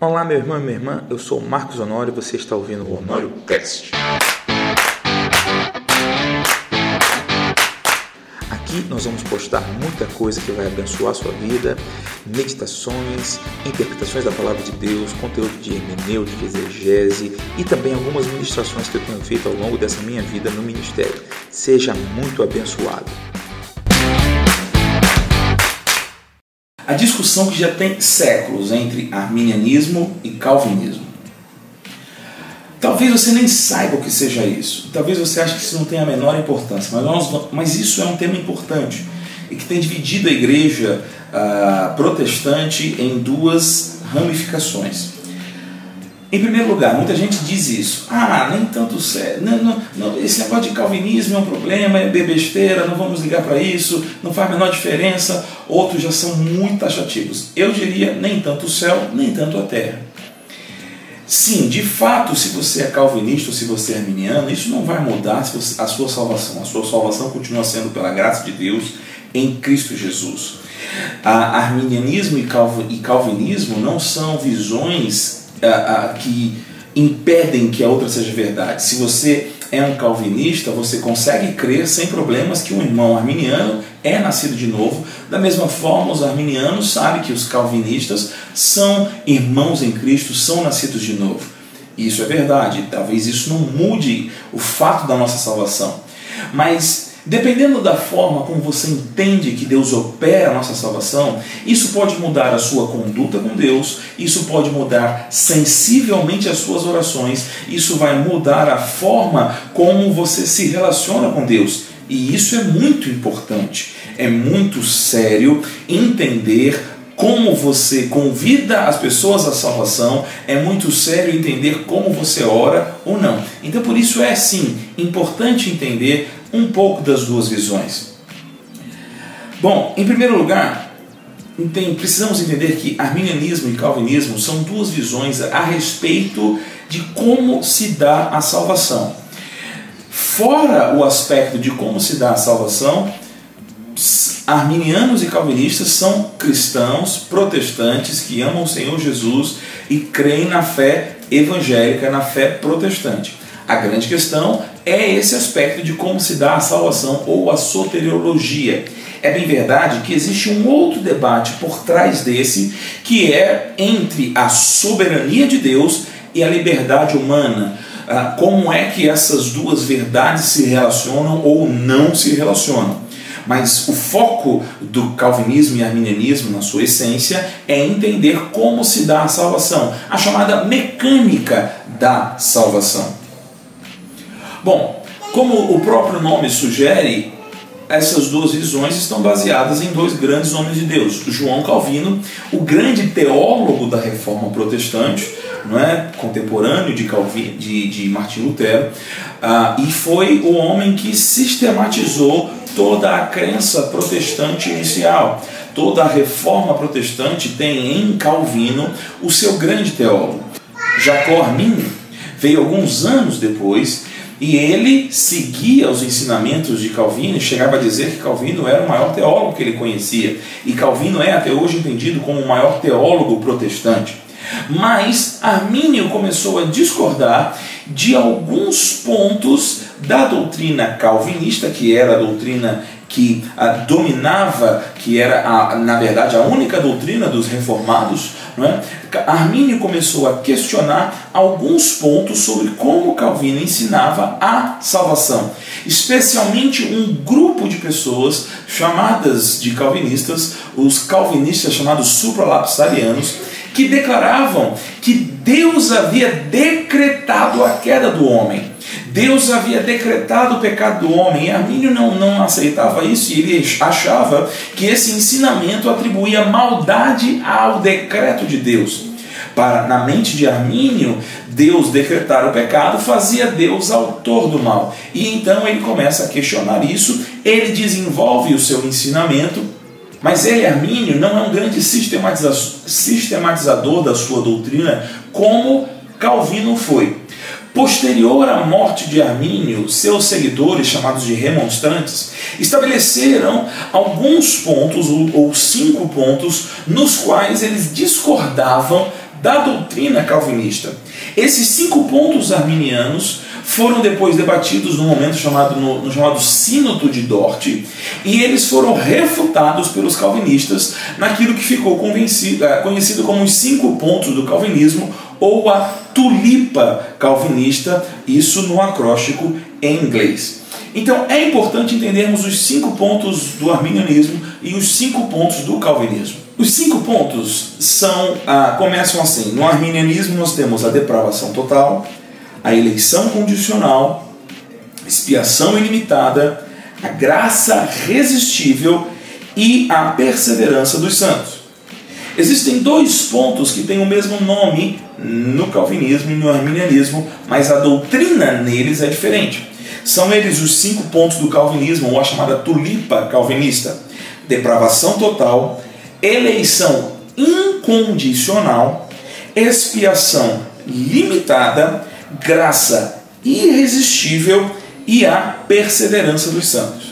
Olá, meu irmão e minha irmã, eu sou Marcos Honório e você está ouvindo o Honório Cast. Aqui nós vamos postar muita coisa que vai abençoar a sua vida, meditações, interpretações da palavra de Deus, conteúdo de hermenêutica, exegese e também algumas ministrações que eu tenho feito ao longo dessa minha vida no ministério. Seja muito abençoado. A discussão que já tem séculos entre arminianismo e calvinismo. Talvez você nem saiba o que seja isso, talvez você ache que isso não tem a menor importância, mas, nós, mas isso é um tema importante e que tem dividido a igreja uh, protestante em duas ramificações. Em primeiro lugar, muita gente diz isso. Ah, nem tanto sério. Não, não, não, esse negócio de calvinismo é um problema, é besteira, não vamos ligar para isso, não faz a menor diferença. Outros já são muito taxativos. Eu diria nem tanto o céu, nem tanto a terra. Sim, de fato, se você é calvinista ou se você é arminiano, isso não vai mudar a sua salvação. A sua salvação continua sendo pela graça de Deus em Cristo Jesus. Arminianismo e calvinismo não são visões que impedem que a outra seja verdade. Se você é um calvinista, você consegue crer sem problemas que um irmão arminiano é nascido de novo. Da mesma forma, os arminianos sabem que os calvinistas são irmãos em Cristo, são nascidos de novo. Isso é verdade. Talvez isso não mude o fato da nossa salvação. Mas Dependendo da forma como você entende que Deus opera a nossa salvação, isso pode mudar a sua conduta com Deus, isso pode mudar sensivelmente as suas orações, isso vai mudar a forma como você se relaciona com Deus. E isso é muito importante, é muito sério entender como você convida as pessoas à salvação, é muito sério entender como você ora ou não. Então, por isso é sim importante entender um pouco das duas visões. Bom, em primeiro lugar, tem, precisamos entender que arminianismo e calvinismo são duas visões a respeito de como se dá a salvação. Fora o aspecto de como se dá a salvação, arminianos e calvinistas são cristãos protestantes que amam o Senhor Jesus e creem na fé evangélica, na fé protestante. A grande questão é esse aspecto de como se dá a salvação ou a soteriologia. É bem verdade que existe um outro debate por trás desse, que é entre a soberania de Deus e a liberdade humana. Ah, como é que essas duas verdades se relacionam ou não se relacionam? Mas o foco do calvinismo e arminianismo, na sua essência, é entender como se dá a salvação, a chamada mecânica da salvação. Bom, como o próprio nome sugere, essas duas visões estão baseadas em dois grandes homens de Deus. João Calvino, o grande teólogo da reforma protestante, não é? contemporâneo de, Calvin, de, de Martim Lutero, uh, e foi o homem que sistematizou toda a crença protestante inicial. Toda a reforma protestante tem em Calvino o seu grande teólogo. Jacó Armin veio alguns anos depois e ele seguia os ensinamentos de Calvino e chegava a dizer que Calvino era o maior teólogo que ele conhecia. E Calvino é até hoje entendido como o maior teólogo protestante. Mas Armínio começou a discordar de alguns pontos da doutrina calvinista, que era a doutrina que dominava, que era, a, na verdade, a única doutrina dos reformados, não é? Armínio começou a questionar alguns pontos sobre como Calvino ensinava a salvação, especialmente um grupo de pessoas chamadas de calvinistas, os calvinistas chamados supralapsarianos, que declaravam que Deus havia decretado a queda do homem Deus havia decretado o pecado do homem e Armínio não, não aceitava isso e ele achava que esse ensinamento atribuía maldade ao decreto de Deus. Para, na mente de Armínio, Deus decretar o pecado fazia Deus autor do mal. E então ele começa a questionar isso, ele desenvolve o seu ensinamento, mas ele, Armínio, não é um grande sistematizador da sua doutrina como Calvino foi. Posterior à morte de Armínio, seus seguidores, chamados de remonstrantes, estabeleceram alguns pontos, ou cinco pontos, nos quais eles discordavam da doutrina calvinista. Esses cinco pontos arminianos foram depois debatidos no momento chamado, no, no, chamado Sínodo de Dort e eles foram refutados pelos calvinistas naquilo que ficou eh, conhecido como os cinco pontos do calvinismo ou a tulipa calvinista, isso no acróstico em inglês. Então é importante entendermos os cinco pontos do arminianismo e os cinco pontos do calvinismo. Os cinco pontos são ah, começam assim: no arminianismo nós temos a depravação total, a eleição condicional, expiação ilimitada, a graça resistível e a perseverança dos santos. Existem dois pontos que têm o mesmo nome no calvinismo e no arminianismo, mas a doutrina neles é diferente. São eles os cinco pontos do calvinismo, ou a chamada tulipa calvinista: depravação total, eleição incondicional, expiação limitada, graça irresistível e a perseverança dos santos.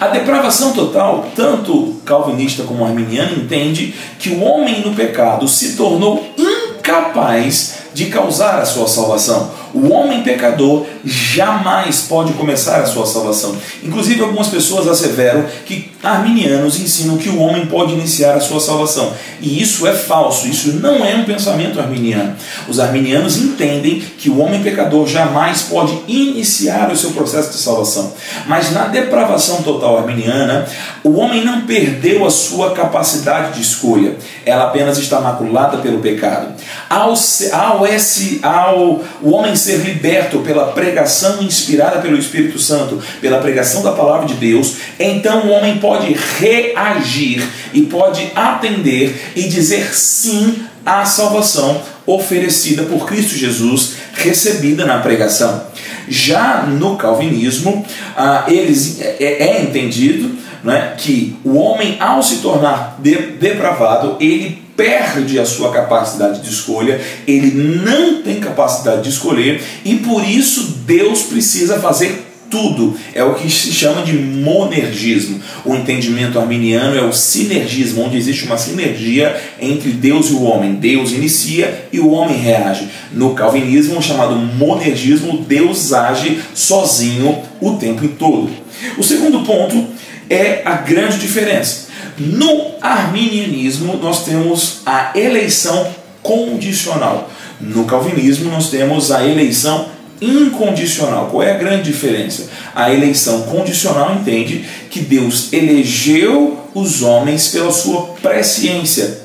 A depravação total, tanto calvinista como arminiano, entende que o homem no pecado se tornou incapaz de causar a sua salvação. O homem pecador jamais pode começar a sua salvação. Inclusive, algumas pessoas asseveram que arminianos ensinam que o homem pode iniciar a sua salvação. E isso é falso, isso não é um pensamento arminiano. Os arminianos entendem que o homem pecador jamais pode iniciar o seu processo de salvação. Mas na depravação total arminiana, o homem não perdeu a sua capacidade de escolha, ela apenas está maculada pelo pecado. Ao, ao, esse, ao o homem ser liberto pela pregação inspirada pelo Espírito Santo, pela pregação da palavra de Deus, então o homem pode reagir e pode atender e dizer sim à salvação oferecida por Cristo Jesus, recebida na pregação. Já no calvinismo, ah, eles, é, é entendido né, que o homem, ao se tornar depravado, ele perde a sua capacidade de escolha, ele não tem capacidade de escolher e por isso Deus precisa fazer tudo. É o que se chama de monergismo. O entendimento arminiano é o sinergismo, onde existe uma sinergia entre Deus e o homem. Deus inicia e o homem reage. No calvinismo, chamado monergismo, Deus age sozinho o tempo todo. O segundo ponto é a grande diferença. No arminianismo, nós temos a eleição condicional. No calvinismo, nós temos a eleição incondicional. Qual é a grande diferença? A eleição condicional entende que Deus elegeu os homens pela sua presciência.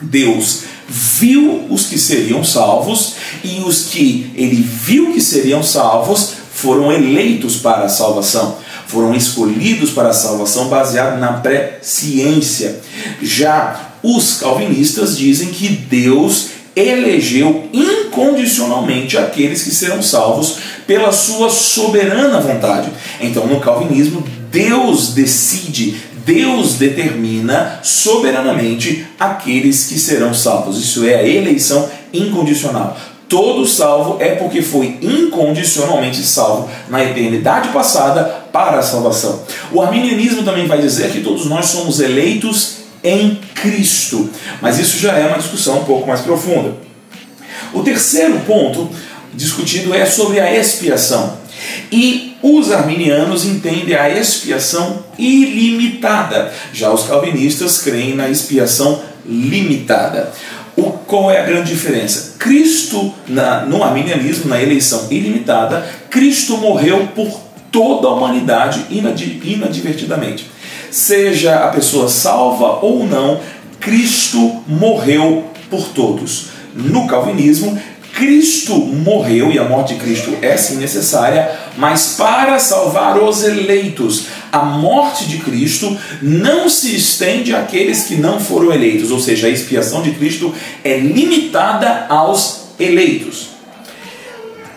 Deus viu os que seriam salvos e os que ele viu que seriam salvos foram eleitos para a salvação foram escolhidos para a salvação baseado na pré-ciência. Já os calvinistas dizem que Deus elegeu incondicionalmente aqueles que serão salvos pela sua soberana vontade. Então, no calvinismo, Deus decide, Deus determina soberanamente aqueles que serão salvos. Isso é a eleição incondicional. Todo salvo é porque foi incondicionalmente salvo na eternidade passada para a salvação. O arminianismo também vai dizer que todos nós somos eleitos em Cristo, mas isso já é uma discussão um pouco mais profunda. O terceiro ponto discutido é sobre a expiação. E os arminianos entendem a expiação ilimitada, já os calvinistas creem na expiação limitada. O, qual é a grande diferença? Cristo, na, no arminianismo, na eleição ilimitada, Cristo morreu por toda a humanidade inadvertidamente. Seja a pessoa salva ou não, Cristo morreu por todos. No calvinismo, Cristo morreu e a morte de Cristo é sim necessária, mas para salvar os eleitos. A morte de Cristo não se estende àqueles que não foram eleitos, ou seja, a expiação de Cristo é limitada aos eleitos.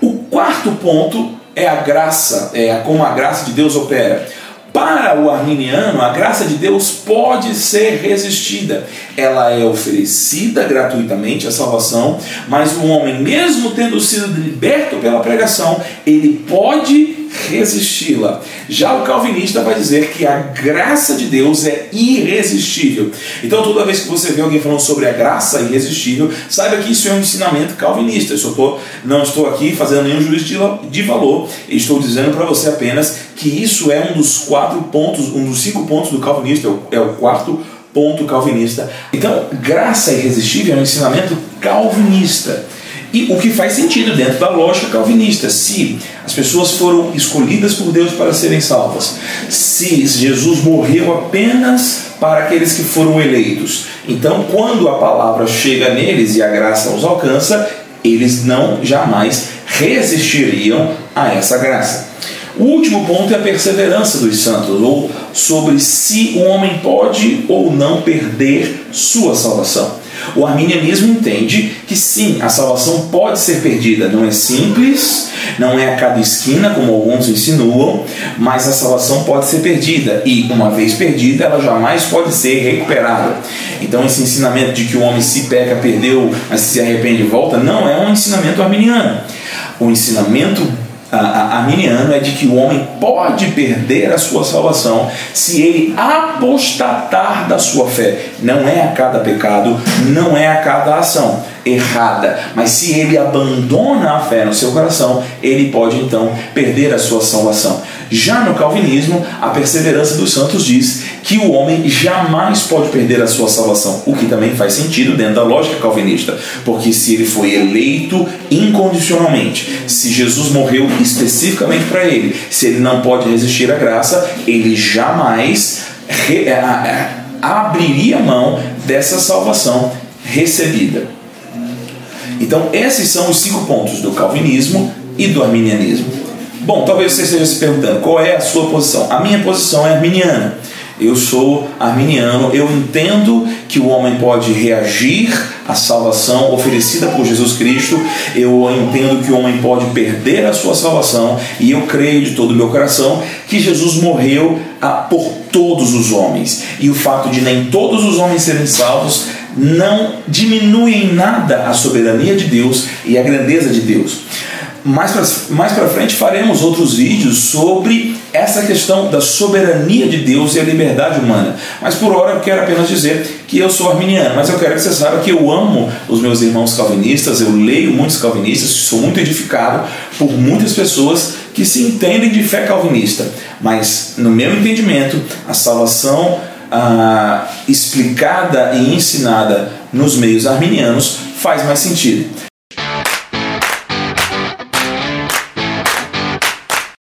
O quarto ponto é a graça, é como a graça de Deus opera. Para o arminiano, a graça de Deus pode ser resistida. Ela é oferecida gratuitamente, a salvação, mas o homem, mesmo tendo sido liberto pela pregação, ele pode resisti-la. Já o calvinista vai dizer que a graça de Deus é irresistível. Então, toda vez que você vê alguém falando sobre a graça irresistível, saiba que isso é um ensinamento calvinista. Eu tô, não estou aqui fazendo nenhum juízo de valor, estou dizendo para você apenas que isso é um dos quatro pontos, um dos cinco pontos do calvinista, é o quarto ponto calvinista. Então, graça irresistível é um ensinamento calvinista. E o que faz sentido dentro da lógica calvinista, se as pessoas foram escolhidas por Deus para serem salvas, se Jesus morreu apenas para aqueles que foram eleitos, então quando a palavra chega neles e a graça os alcança, eles não jamais resistiriam a essa graça. O último ponto é a perseverança dos santos, ou sobre se o homem pode ou não perder sua salvação. O arminianismo entende que sim, a salvação pode ser perdida. Não é simples, não é a cada esquina, como alguns insinuam, mas a salvação pode ser perdida. E, uma vez perdida, ela jamais pode ser recuperada. Então, esse ensinamento de que o homem se peca, perdeu, mas se arrepende e volta, não é um ensinamento arminiano. O ensinamento arminiano é de que o homem pode perder a sua salvação se ele apostatar da sua fé. Não é a cada pecado, não é a cada ação errada, mas se ele abandona a fé no seu coração, ele pode então perder a sua salvação. Já no calvinismo, a perseverança dos santos diz que o homem jamais pode perder a sua salvação, o que também faz sentido dentro da lógica calvinista, porque se ele foi eleito incondicionalmente, se Jesus morreu especificamente para ele, se ele não pode resistir à graça, ele jamais abriria mão dessa salvação recebida. Então, esses são os cinco pontos do calvinismo e do arminianismo. Bom, talvez você esteja se perguntando qual é a sua posição. A minha posição é arminiana. Eu sou arminiano, eu entendo que o homem pode reagir à salvação oferecida por Jesus Cristo, eu entendo que o homem pode perder a sua salvação e eu creio de todo o meu coração que Jesus morreu ah, por todos os homens. E o fato de nem todos os homens serem salvos não diminui em nada a soberania de Deus e a grandeza de Deus. Mais para mais frente faremos outros vídeos sobre essa questão da soberania de Deus e a liberdade humana. Mas por hora eu quero apenas dizer que eu sou arminiano, mas eu quero que você saiba que eu amo os meus irmãos calvinistas, eu leio muitos calvinistas, sou muito edificado por muitas pessoas que se entendem de fé calvinista. Mas no meu entendimento, a salvação ah, explicada e ensinada nos meios arminianos faz mais sentido.